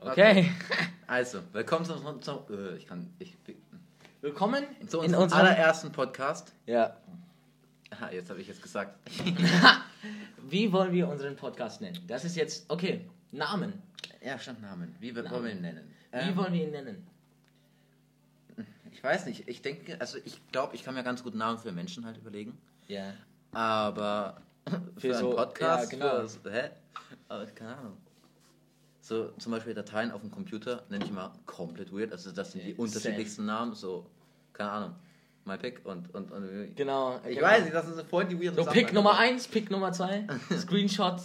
Okay. Also, willkommen zu unserem. Äh, ich kann. Ich, Willkommen zu in unserem unserem. allerersten Podcast. Ja. Aha, jetzt habe ich es gesagt. Wie wollen wir unseren Podcast nennen? Das ist jetzt. Okay. Namen. ja, stand Namen. Wie Namen. wollen wir ihn nennen? Wie Ähm, wollen wir ihn nennen? ich weiß nicht. Ich denke, also ich glaube, ich kann mir ganz gut Namen für Menschen halt überlegen. Ja. Aber für, Für einen so- Podcast, ja, genau. für, hä? Aber keine Ahnung. So zum Beispiel Dateien auf dem Computer nenne ich mal komplett weird. Also das sind die unterschiedlichsten Namen. So, keine Ahnung. MyPick und, und, und Genau. ich genau. weiß nicht, das ist voll die weird So, Pick Nummer 1, Pick Nummer 2, Screenshot,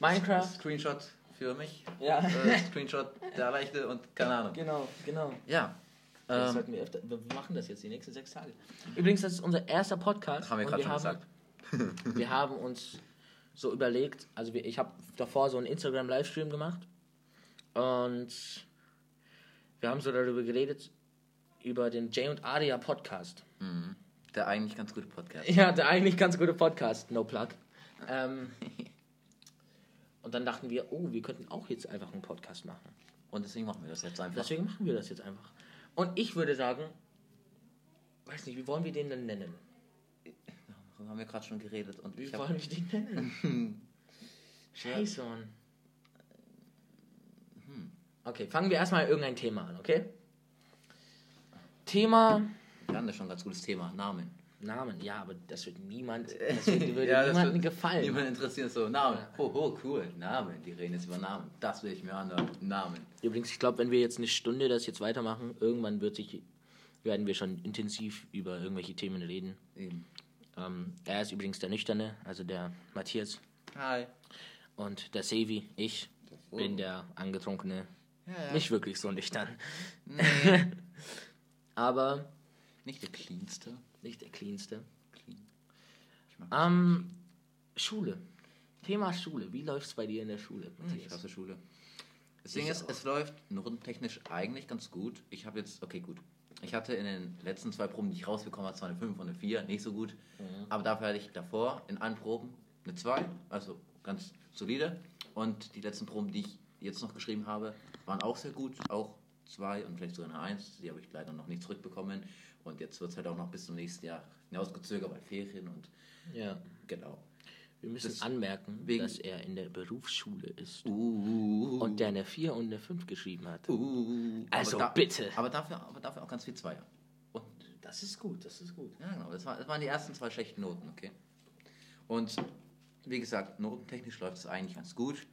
Minecraft. Screenshot für mich. Ja. Äh, Screenshot der Leichte und keine Ahnung. Genau, genau. Ja. Das Ähm, sollten wir öfter. Wir machen das jetzt die nächsten sechs Tage. Übrigens, das ist unser erster Podcast. haben wir gerade schon haben, gesagt. Wir haben uns so überlegt, also wir, ich habe davor so einen Instagram-Livestream gemacht und wir haben so darüber geredet, über den Jay und Aria Podcast. Mhm. Der eigentlich ganz gute Podcast. Ja, der eigentlich ganz gute Podcast, no plug. Ähm, und dann dachten wir, oh, wir könnten auch jetzt einfach einen Podcast machen. Und deswegen machen wir das jetzt einfach. Deswegen machen wir das jetzt einfach. Und ich würde sagen, weiß nicht, wie wollen wir den denn nennen? Darüber haben wir gerade schon geredet. Und Wie wollen wir den nennen? Scheiße, Mann. Okay, fangen wir erstmal irgendein Thema an, okay? Thema wir hatten da schon ein ganz gutes Thema. Namen. Namen, ja, aber das wird niemand, das wird, würde Ja, das niemandem wird gefallen. Niemand interessiert so Namen. Oh, oh, cool. Namen. Die reden jetzt über Namen. Das will ich mir anhören. Namen. Übrigens, ich glaube, wenn wir jetzt eine Stunde das jetzt weitermachen, irgendwann wird sich, werden wir schon intensiv über irgendwelche Themen reden. Eben. Ähm, er ist übrigens der Nüchterne, also der Matthias. Hi. Und der Sevi, ich, bin der Angetrunkene. Ja, ja. Nicht wirklich so nüchtern. Nee. Aber Nicht der cleanste. nicht der cleanste. Clean. Ich Ähm, Schule. Thema Schule. Wie läuft's bei dir in der Schule? Ich Matthias? hasse Schule. Das Ding Ich ist, es läuft notentechnisch eigentlich ganz gut. Ich habe jetzt, okay, gut. Ich hatte in den letzten zwei Proben, die ich rausbekommen habe, zwar eine 5 und eine 4, nicht so gut. Aber dafür hatte ich davor in allen Proben eine 2, also ganz solide. Und die letzten Proben, die ich jetzt noch geschrieben habe, waren auch sehr gut. Auch 2 und vielleicht sogar eine 1. Die habe ich leider noch nicht zurückbekommen. Und jetzt wird es halt auch noch bis zum nächsten Jahr hinausgezögert, weil Ferien und Ja. genau. Wir müssen Das- anmerken, wegen- dass er in der Berufsschule ist. Uh, Und der eine 4 und eine 5 geschrieben hat. Uh, Also aber bitte. Aber dafür, aber dafür auch ganz viel Zweier. Und Das ist gut, das ist gut. ja, genau, das, war, das waren die ersten zwei schlechten Noten, okay. Und wie gesagt, notentechnisch läuft es eigentlich ganz gut.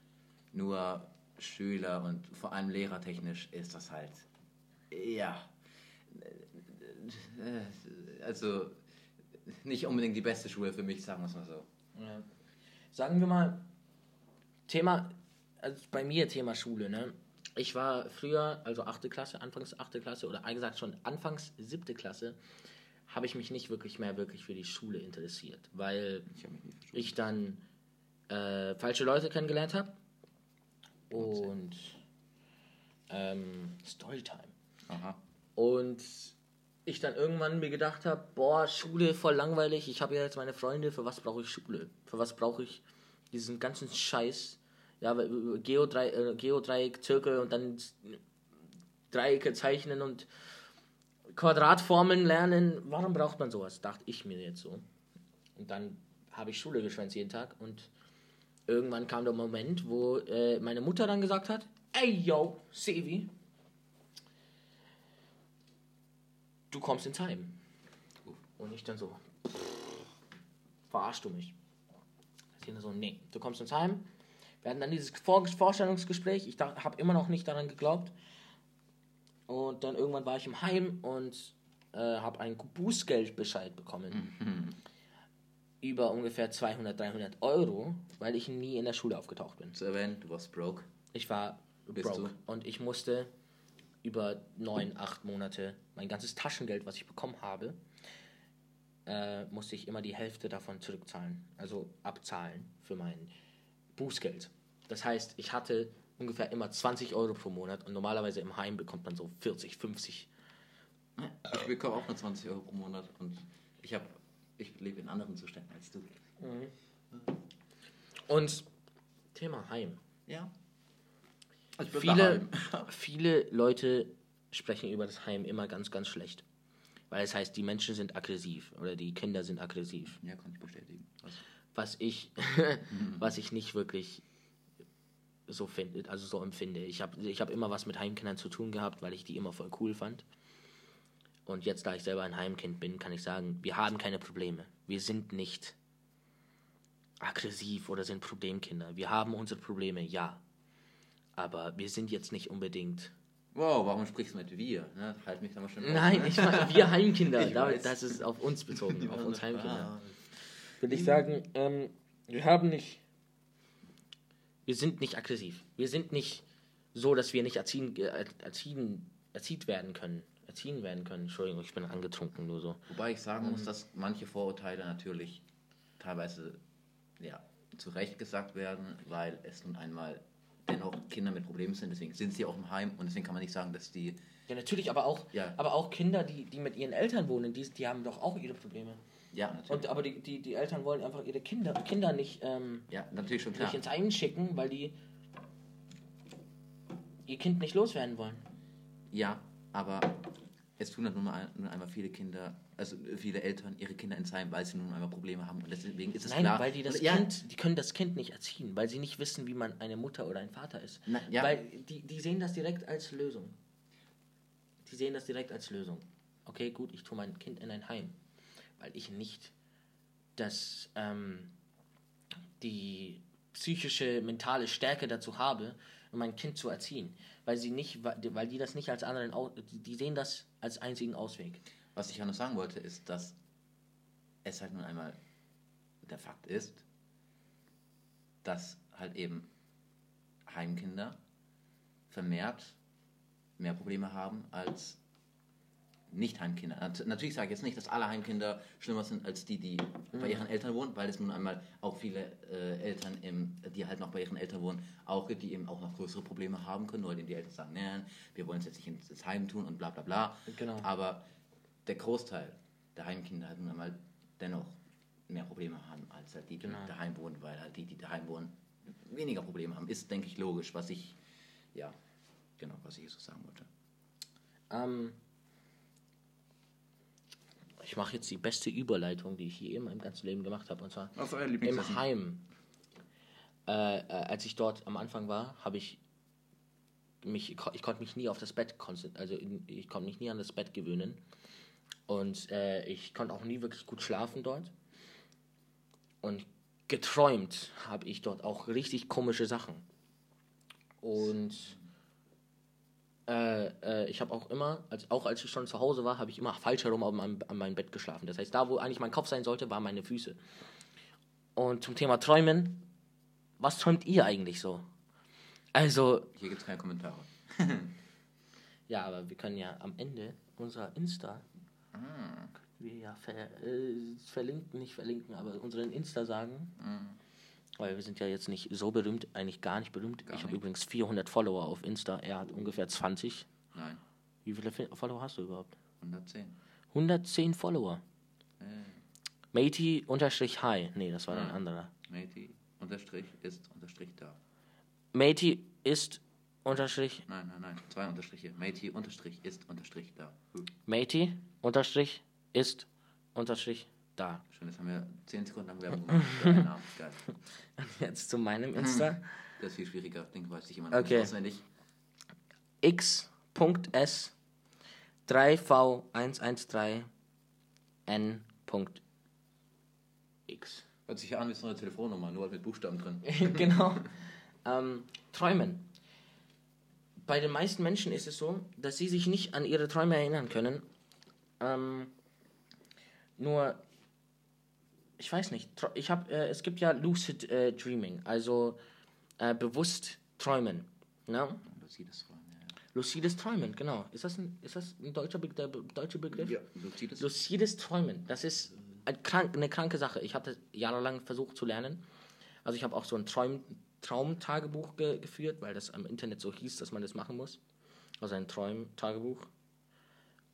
Nur Schüler und vor allem lehrertechnisch ist das halt, ja, also nicht unbedingt die beste Schule für mich, sagen wir es mal so. Ja. Sagen wir mal, Thema, also bei mir Thema Schule, ne? Ich war früher, also 8. Klasse, anfangs 8. Klasse oder eigentlich gesagt schon anfangs 7. Klasse, habe ich mich nicht wirklich mehr wirklich für die Schule interessiert, weil Ich ich dann äh, falsche Leute kennengelernt habe und ähm, Storytime. Aha. Und ich dann irgendwann mir gedacht habe, boah, Schule voll langweilig, ich habe ja jetzt meine Freunde, für was brauche ich Schule? Für was brauche ich diesen ganzen Scheiß? Ja, äh, äh, Geodreieck, Zirkel und dann Dreiecke zeichnen und Quadratformeln lernen. Warum braucht man sowas? Dachte ich mir jetzt so. Und dann habe ich Schule geschwänzt jeden Tag und irgendwann kam der Moment, wo äh, meine Mutter dann gesagt hat, ey yo, Sevi, du kommst ins Heim. Und ich dann so, verarschst du mich? Sie dann so, nee, du kommst ins Heim. Wir hatten dann dieses Vor Vorstellungsgespräch. Ich habe immer noch nicht daran geglaubt. Und dann irgendwann war ich im Heim und äh, habe einen Bußgeldbescheid bekommen. Über ungefähr 200, 300 Euro, weil ich nie in der Schule aufgetaucht bin. Zu erwähnen, du warst broke. Ich war Bist broke du? und ich musste über neun, acht Monate mein ganzes Taschengeld, was ich bekommen habe, äh, musste ich immer die Hälfte davon zurückzahlen, also abzahlen für mein Bußgeld. Das heißt, ich hatte ungefähr immer 20 Euro pro Monat und normalerweise im Heim bekommt man so 40, 50. Ich bekomme auch nur 20 Euro pro Monat und ich habe, ich lebe in anderen Zuständen als du. Und Thema Heim. Ja. Bleib viele, viele Leute sprechen über das Heim immer ganz, ganz schlecht. Weil es heißt, die Menschen sind aggressiv oder die Kinder sind aggressiv. Ja, kann ich bestätigen. Was? Was ich, was ich nicht wirklich so finde, also so empfinde. Ich habe ich hab immer was mit Heimkindern zu tun gehabt, weil ich die immer voll cool fand. Und jetzt, da ich selber ein Heimkind bin, kann ich sagen, wir haben keine Probleme. Wir sind nicht aggressiv oder sind Problemkinder. Wir haben unsere Probleme, ja. Aber wir sind jetzt nicht unbedingt. Wow, warum sprichst du mit wir? Ne? Halt mich da mal schon auf, Nein, ne? ich meine, wir Heimkinder. Ich damit, das ist auf uns bezogen, auf uns Heimkinder. Ah. Würde ich sagen, ähm, wir haben nicht. Wir sind nicht aggressiv. Wir sind nicht so, dass wir nicht erziehen, äh, erziehen, erzieht werden können. Erziehen werden können. Entschuldigung, ich bin angetrunken, nur so. Wobei ich sagen muss, dass manche Vorurteile natürlich teilweise ja, zu Recht gesagt werden, weil es nun einmal dennoch Kinder mit Problemen sind, deswegen sind sie auch im Heim und deswegen kann man nicht sagen, dass die. Ja, natürlich, aber auch, Ja. aber auch Kinder, die, die mit ihren Eltern wohnen, die, die haben doch auch ihre Probleme. Ja, natürlich. Und, aber die, die, die Eltern wollen einfach ihre Kinder, Kinder nicht, ähm, ja, natürlich schon klar. nicht ins Heim schicken, weil die ihr Kind nicht loswerden wollen. Ja, aber es tun dann nun, mal, nun einmal viele Kinder, also viele Eltern ihre Kinder ins Heim, weil sie nun einmal Probleme haben und deswegen ist es Nein, klar. weil die das ja, Kind, die können das Kind nicht erziehen, weil sie nicht wissen, wie man eine Mutter oder ein Vater ist. Na, ja. Weil die, die sehen das direkt als Lösung. Die sehen das direkt als Lösung. Okay, gut, ich tue mein Kind in ein Heim, weil ich nicht das, ähm, die psychische, mentale Stärke dazu habe, um mein Kind zu erziehen. Weil sie nicht, weil die das nicht als anderen, die- sehen das als einzigen Ausweg. Was ich ja noch sagen wollte, ist, dass es halt nun einmal der Fakt ist, dass halt eben Heimkinder vermehrt mehr Probleme haben als Nicht-Heimkinder. Nat natürlich sage ich jetzt nicht, dass alle Heimkinder schlimmer sind als die, die bei ihren Eltern wohnen, weil es nun einmal auch viele äh, Eltern, im, die halt noch bei ihren Eltern wohnen, auch die eben auch noch größere Probleme haben können, indem die Eltern sagen, nein, wir wollen es jetzt nicht ins, ins Heim tun und bla bla bla. Genau. Aber der Großteil der Heimkinder halt nun einmal dennoch mehr Probleme haben als halt die, die Genau. daheim wohnen, weil halt die, die daheim wohnen, weniger Probleme haben. Ist, denke ich, logisch, was ich, ja, genau, was ich so sagen wollte. Ähm, ich mache jetzt die beste Überleitung, die ich je in meinem ganzen Leben gemacht habe. Und zwar Was euer im Heim. Äh, äh, als ich dort am Anfang war, habe ich mich, ich, ko- ich konnte mich nie auf das Bett konzentrieren, also ich konnte mich nie an das Bett gewöhnen. Und äh, ich konnte auch nie wirklich gut schlafen dort. Und geträumt habe ich dort auch richtig komische Sachen. Und äh, äh, ich habe auch immer, als, auch als ich schon zu Hause war, habe ich immer falsch herum an meinem, an meinem Bett geschlafen. Das heißt, da, wo eigentlich mein Kopf sein sollte, waren meine Füße. Und zum Thema Träumen, was träumt ihr eigentlich so? Also, Hier gibt es keine Kommentare. ja, aber wir können ja am Ende unserer Insta, Ah. können wir ja ver, äh, verlinken, nicht verlinken, aber unseren Insta sagen. Weil wir sind ja jetzt nicht so berühmt, eigentlich gar nicht berühmt. Gar ich habe übrigens 400 Follower auf Insta, er hat ungefähr 20. Nein, Wie viele Follower hast du überhaupt? 110. 110 Follower. Äh, Matey unterstrich hi. Nee, das war ein Ah. anderer. Matey, Unterstrich, ist, Unterstrich da. Matey ist unterstrich Nein, nein, nein, zwei Unterstriche. Matey, Unterstrich, ist, Unterstrich da. Hm. Matey unterstrich ist unterstrich da. Schön, jetzt haben wir 10 Sekunden lang Werbung gemacht. Geil. Jetzt zu meinem Insta. Das ist viel schwieriger. Den weiß ich noch Okay. auswendig. x.s 3v113 n.x. Hört sich ja an wie so eine Telefonnummer, nur halt mit Buchstaben drin. genau. Ähm, träumen. Bei den meisten Menschen ist es so, dass sie sich nicht an ihre Träume erinnern können. Ähm, nur, ich weiß nicht. Ich habe, äh, es gibt ja Lucid äh, Dreaming, also äh, bewusst träumen. Ne? Lucides Träumen, ja. Lucides Träumen, genau. Ist das ein, ist das ein deutscher, Be der be- deutsche Begriff? Ja, Lucides. Lucides Träumen, das ist ein krank, eine kranke Sache. Ich habe das jahrelang versucht zu lernen. Also ich habe auch so ein Traum, Traumtagebuch ge geführt, weil das am Internet so hieß, dass man das machen muss. Also ein Traumtagebuch.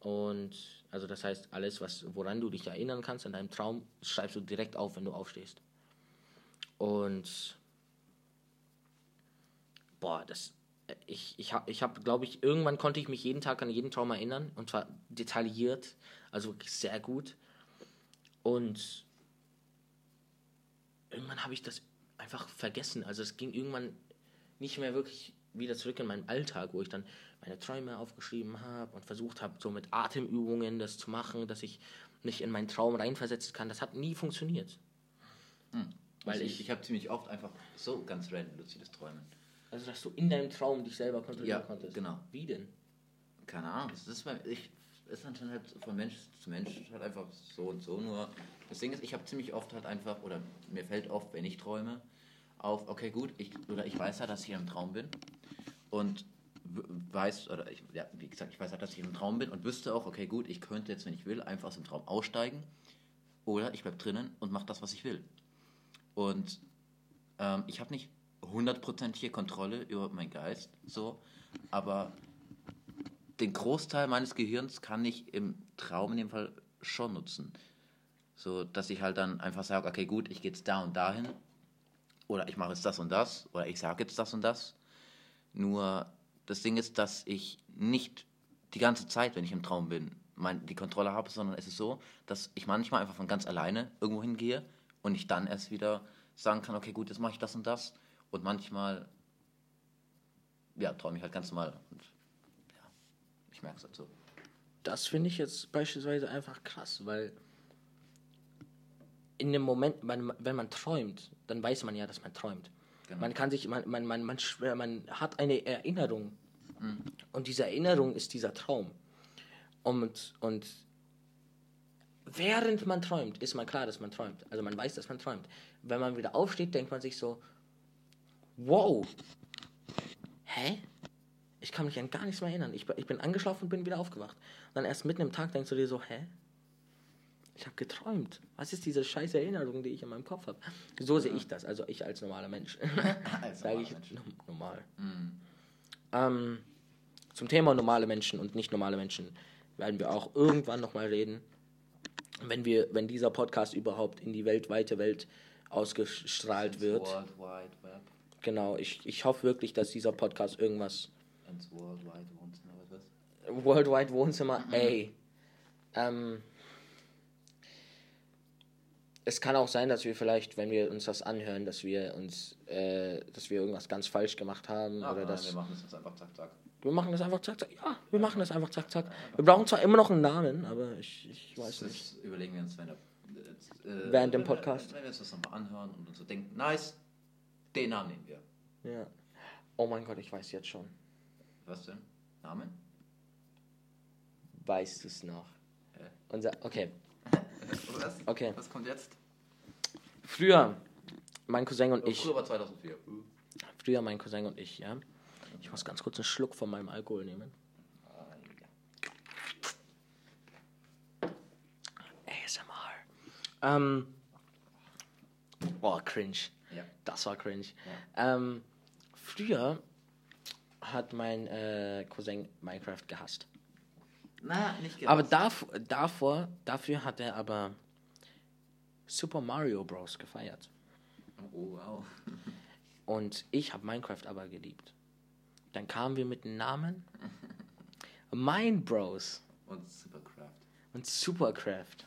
Und also das heißt, alles, was, woran du dich erinnern kannst in deinem Traum, schreibst du direkt auf, wenn du aufstehst. Und boah, das ich, ich habe, ich hab, glaube ich, irgendwann konnte ich mich jeden Tag an jeden Traum erinnern und zwar detailliert, also wirklich sehr gut. Und irgendwann habe ich das einfach vergessen. Also es ging irgendwann nicht mehr wirklich wieder zurück in meinen Alltag, wo ich dann meine Träume aufgeschrieben habe und versucht habe, so mit Atemübungen das zu machen, dass ich mich in meinen Traum reinversetzen kann. Das hat nie funktioniert. Hm. Weil also ich, ich habe ziemlich oft einfach so ganz random luzides Träumen. Also, dass du in deinem Traum dich selber kontrollieren ja, konntest. genau. Wie denn? Keine Ahnung. Das ist, ich, ist dann halt von Mensch zu Mensch halt einfach so und so. Nur das Ding ist, ich habe ziemlich oft halt einfach, oder mir fällt oft, wenn ich träume, auf, okay, gut, ich, oder ich weiß ja, dass ich im Traum bin. Und weiß, oder ich, ja, wie gesagt, ich weiß halt, dass ich im Traum bin und wüsste auch, okay, gut, ich könnte jetzt, wenn ich will, einfach aus dem Traum aussteigen. Oder ich bleibe drinnen und mache das, was ich will. Und ähm, ich habe nicht hundertprozentige Kontrolle über meinen Geist, so, aber den Großteil meines Gehirns kann ich im Traum in dem Fall schon nutzen. So, dass ich halt dann einfach sage, okay, gut, ich gehe jetzt da und dahin. Oder ich mache jetzt das und das. Oder ich sage jetzt das und das. Nur das Ding ist, dass ich nicht die ganze Zeit, wenn ich im Traum bin, mein, die Kontrolle habe, sondern es ist so, dass ich manchmal einfach von ganz alleine irgendwo hingehe und ich dann erst wieder sagen kann, okay, gut, jetzt mache ich das und das. Und manchmal, ja, träume ich halt ganz normal. Und ja, ich merke es. Halt das finde ich jetzt beispielsweise einfach krass, weil in dem Moment, wenn man träumt, dann weiß man ja, dass man träumt. Genau. Man kann sich, man, man, man, man, man hat eine Erinnerung. Mhm. Und diese Erinnerung ist dieser Traum. Und, und während man träumt, ist man klar, dass man träumt. Also man weiß, dass man träumt. Wenn man wieder aufsteht, denkt man sich so, wow, hä? Ich kann mich an gar nichts mehr erinnern. Ich, ich bin angeschlafen und bin wieder aufgewacht. Und dann erst mitten im Tag denkst du dir so, hä? Ich habe geträumt. Was ist diese scheiß Erinnerung, die ich in meinem Kopf habe? So sehe ich das, also ich als normaler Mensch. Sage ich Mensch. normal. Mhm. Ähm, zum Thema normale Menschen und nicht normale Menschen werden wir auch irgendwann nochmal reden, wenn wir, wenn dieser Podcast überhaupt in die weltweite Welt ausgestrahlt Ins wird. World Wide Web. Genau, ich, ich hoffe wirklich, dass dieser Podcast irgendwas. Ins World Wide Wohnzimmer, was? World Wide Wohnzimmer, mhm. ey. Ähm, es kann auch sein, dass wir vielleicht, wenn wir uns das anhören, dass wir uns, äh, dass wir irgendwas ganz falsch gemacht haben Ach, oder nein, dass wir machen das jetzt einfach zack zack. Wir machen das einfach zack zack. Ja, wir machen das einfach zack zack. Wir brauchen zwar immer noch einen Namen, aber ich, ich weiß das nicht. Überlegen wir uns, wenn der, äh, während dem Podcast. Wenn, wenn wir uns das nochmal anhören und uns so denken, nice, den Namen nehmen wir. Ja. Oh mein Gott, ich weiß jetzt schon. Was denn? Namen? Weißt du es noch? Äh. Unser, okay. Was? Okay. Was kommt jetzt? Früher, mein Cousin und ich. Früher war 2004. Früher mein Cousin und ich, ja. Ich muss ganz kurz einen Schluck von meinem Alkohol nehmen. ASMR. Ähm. Oh, cringe. Ja. Das war cringe. Ja. Ähm, früher hat mein äh, Cousin Minecraft gehasst. Na, nicht gehasst. Aber davor, davor, dafür hat er aber Super Mario Bros. gefeiert. Oh, wow. Und ich habe Minecraft aber geliebt. Dann kamen wir mit dem Namen Mind Bros. Und Supercraft. Und Supercraft.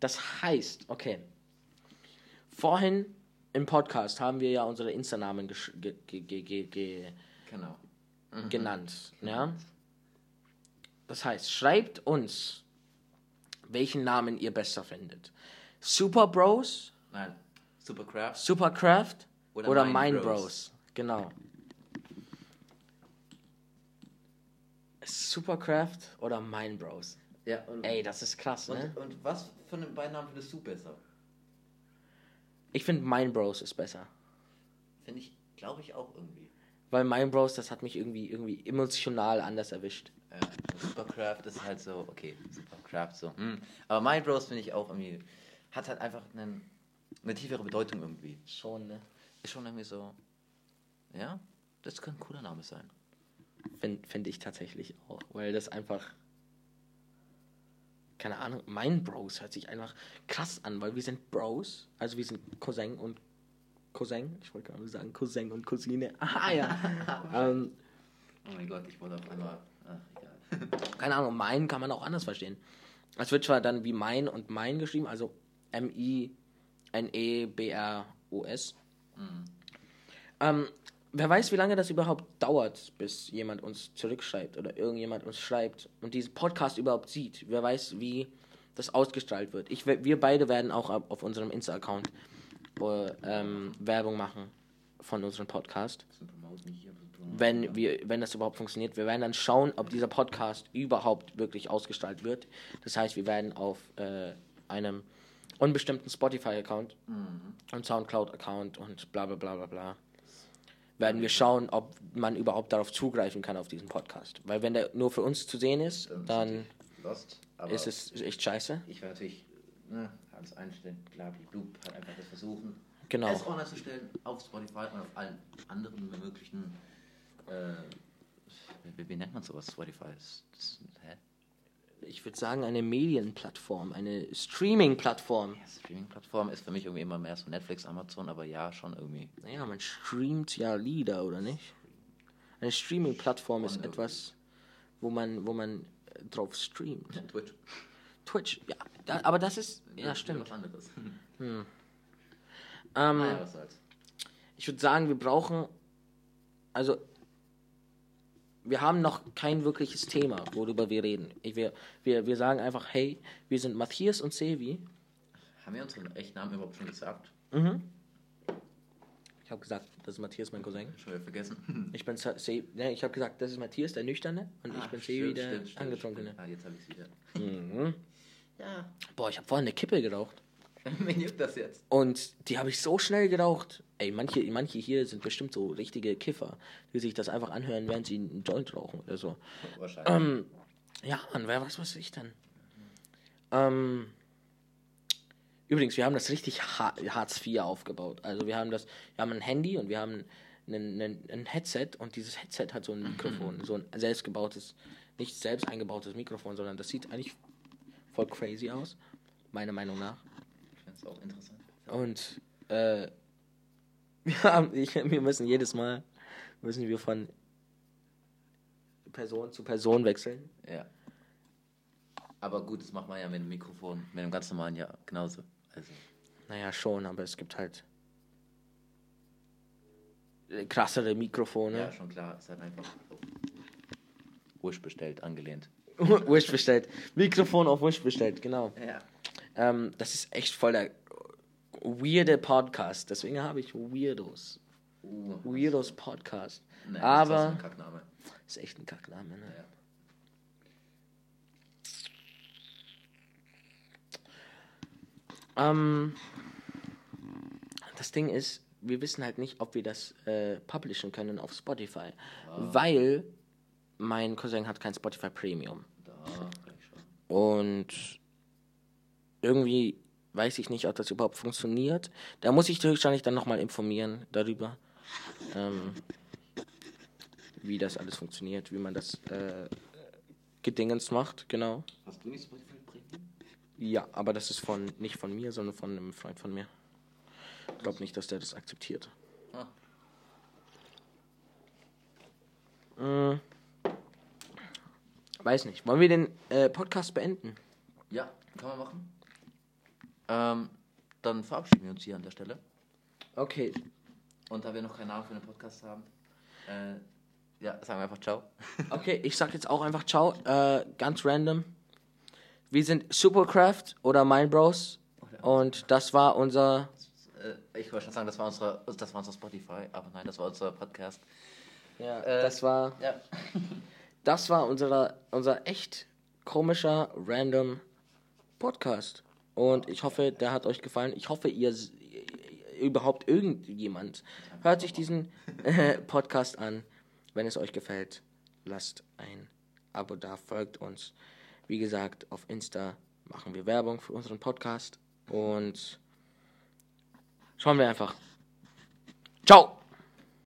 Das heißt, okay. Vorhin im Podcast haben wir ja unsere Insta-Namen ge ge ge genau. mhm. genannt. Ja? Das heißt, schreibt uns welchen Namen ihr besser findet. Super Bros? Nein, Supercraft. Supercraft oder, oder Mind Bros. Bros. Genau. Supercraft oder Mind Bros. Ja, Ey, das ist krass, und, ne? Und was von den beiden Namen findest du besser? Ich finde Mind Bros ist besser. Finde ich, glaube ich auch irgendwie. Weil Mind Bros, das hat mich irgendwie, irgendwie emotional anders erwischt. Ja, Supercraft ist halt so, okay, Supercraft so. Hm. Aber Mind Bros finde ich auch irgendwie, hat halt einfach einen, eine tiefere Bedeutung irgendwie. Schon, ne? Ist schon irgendwie so, ja, das könnte ein cooler Name sein. Finde find ich tatsächlich auch, weil das einfach, keine Ahnung, mein Bros hört sich einfach krass an, weil wir sind Bros, also wir sind Cousin und Cousin. Ich wollte gerade sagen Cousin und Cousine. Ah ja. ähm, Oh mein Gott, ich wollte auf einmal. Ach, egal. keine Ahnung, mein kann man auch anders verstehen. Es wird zwar dann wie mein und mein geschrieben, also M-I-N-E-B-R-O-S. Ähm, wer weiß, wie lange das überhaupt dauert, bis jemand uns zurückschreibt oder irgendjemand uns schreibt und diesen Podcast überhaupt sieht. Wer weiß, wie das ausgestrahlt wird. Ich, we- wir beide werden auch auf unserem Insta-Account ähm, Werbung machen von unserem Podcast wenn wir, wenn das überhaupt funktioniert. Wir werden dann schauen, ob dieser Podcast überhaupt wirklich ausgestrahlt wird. Das heißt, wir werden auf äh, einem unbestimmten Spotify-Account und Soundcloud-Account und bla bla bla bla bla werden wir schauen, ob man überhaupt darauf zugreifen kann auf diesen Podcast. Weil wenn der nur für uns zu sehen ist, dann ist es echt scheiße. ich werde natürlich ne, alles einstellen. Klar, die Blub halt einfach das versuchen. Genau. Es online zu stellen auf Spotify und auf allen anderen möglichen. Äh, wie, wie nennt man sowas? Spotify ist hä? Ich würde sagen, eine Medienplattform, eine Streaming-Plattform. Ja, Streaming-Plattform ist für mich irgendwie immer mehr so Netflix, Amazon, aber ja, schon irgendwie. Naja, man streamt ja Lieder, oder nicht? Eine Streaming-Plattform ist Schon etwas, wo man, wo man äh, drauf streamt. Twitch. Twitch, ja, da, aber das ist, ja, ist stimmt. Was anderes. Ähm, naja, was soll's. ich würde sagen, wir brauchen, also, wir haben noch kein wirkliches Thema, worüber wir reden. Ich, wir, wir, wir sagen einfach, hey, wir sind Matthias und Sevi. Haben wir unseren echten Namen überhaupt schon gesagt? Ich habe gesagt, das ist Matthias, mein Cousin. Schon wieder vergessen. Ich bin Se ne, ich habe gesagt, das ist Matthias, der Nüchterne, und ich Ah, bin Sevi, stimmt, der Angetrunkene. stimmt. Ah, jetzt habe ich es wieder. Mhm. Ja. Boah, ich habe vorhin eine Kippe geraucht. Wen juckt das jetzt? Und die habe ich so schnell geraucht. Ey, manche, manche hier sind bestimmt so richtige Kiffer, die sich das einfach anhören, während sie einen Joint rauchen oder so. Wahrscheinlich. Ähm, ja, Mann, wer weiß, was ich denn? Ähm, übrigens, wir haben das richtig ha Hartz IV aufgebaut. Also wir haben das, wir haben ein Handy und wir haben ein, ein, ein Headset und dieses Headset hat so ein Mikrofon, so ein selbstgebautes, nicht selbst eingebautes Mikrofon, sondern das sieht eigentlich voll crazy aus, meiner Meinung nach. Ich finde es auch interessant. Und äh, wir, haben, ich, wir müssen jedes Mal müssen wir von Person zu Person wechseln. Ja. Aber gut, das macht man ja mit dem Mikrofon, mit dem ganz normalen ja genauso. Also, Naja, schon, aber es gibt halt krassere Mikrofone. ja, schon klar, ist halt einfach Wish bestellt, angelehnt. Wish bestellt. Mikrofon auf Wish bestellt, genau. Ja. Ähm, das ist echt voll der weirde Podcast. Deswegen habe ich Weirdos. Uh, Weirdos Podcast. Nee, das ist aber ein Kackname. ist echt ein Kackname, ne? Ja. Ähm, das Ding ist, wir wissen halt nicht, ob wir das äh, publishen können auf Spotify, weil mein Cousin hat kein Spotify Premium Da und irgendwie weiß ich nicht, ob das überhaupt funktioniert. Da muss ich höchstwahrscheinlich dann nochmal informieren darüber, ähm, wie das alles funktioniert, wie man das äh, gedingens macht, genau. Hast du nicht Spotify? Ja, aber das ist von nicht von mir, sondern von einem Freund von mir. Ich glaube nicht, dass der das akzeptiert. Ah. Mm. Weiß nicht. Wollen wir den äh, Podcast beenden? Ja, kann man machen. Ähm, dann verabschieden wir uns hier an der Stelle. Okay. Und da wir noch keinen Namen für den Podcast haben, äh, ja, sagen wir einfach Ciao. Okay, ich sag jetzt auch einfach ciao. Äh, ganz random. Wir sind Supercraft oder Mind Bros. Und das war unser. Äh, ich wollte schon sagen, das war unsere, das war unser Spotify, aber nein, das war unser Podcast. Ja, Äh, das war. Ja. Das war unser, unser echt komischer, random Podcast. Und ich hoffe, der hat euch gefallen. Ich hoffe, ihr überhaupt irgendjemand hört sich diesen äh, Podcast an. Wenn es euch gefällt, lasst ein Abo da, folgt uns. Wie gesagt, auf Insta machen wir Werbung für unseren Podcast. Und schauen wir einfach. Ciao!